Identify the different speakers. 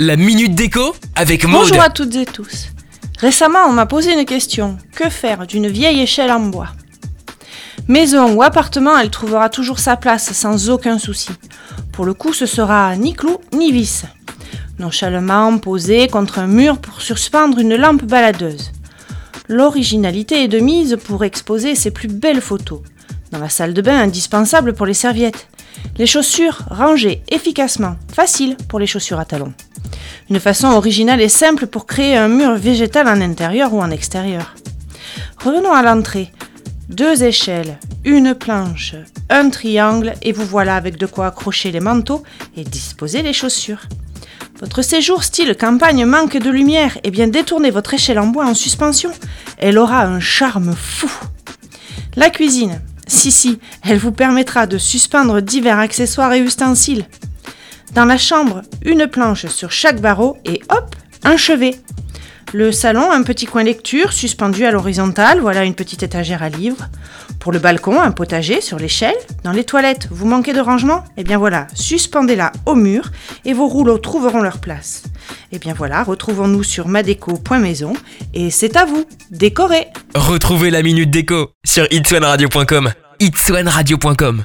Speaker 1: La minute déco avec Maud.
Speaker 2: Bonjour à toutes et tous. Récemment, on m'a posé une question. Que faire d'une vieille échelle en bois? Maison ou appartement, elle trouvera toujours sa place sans aucun souci. Pour le coup, ce sera ni clou ni vis. Nonchalamment posée contre un mur pour suspendre une lampe baladeuse. L'originalité est de mise pour exposer ses plus belles photos. Dans la salle de bain, indispensable pour les serviettes. Les chaussures rangées efficacement, facile pour les chaussures à talons. Une façon originale et simple pour créer un mur végétal en intérieur ou en extérieur. Revenons à l'entrée. Deux échelles, une planche, un triangle et vous voilà avec de quoi accrocher les manteaux et disposer les chaussures. Votre séjour style campagne manque de lumière et bien détournez votre échelle en bois en suspension. Elle aura un charme fou. La cuisine, si, si, elle vous permettra de suspendre divers accessoires et ustensiles. Dans la chambre, une planche sur chaque barreau et hop, un chevet. Le salon, un petit coin lecture suspendu à l'horizontale, voilà une petite étagère à livres. Pour le balcon, un potager sur l'échelle. Dans les toilettes, vous manquez de rangement? Eh bien voilà, suspendez-la au mur et vos rouleaux trouveront leur place. Eh bien voilà, retrouvons-nous sur madeco.maison et c'est à vous, décorez
Speaker 1: Retrouvez la minute déco sur itswanradio.com. itswanradio.com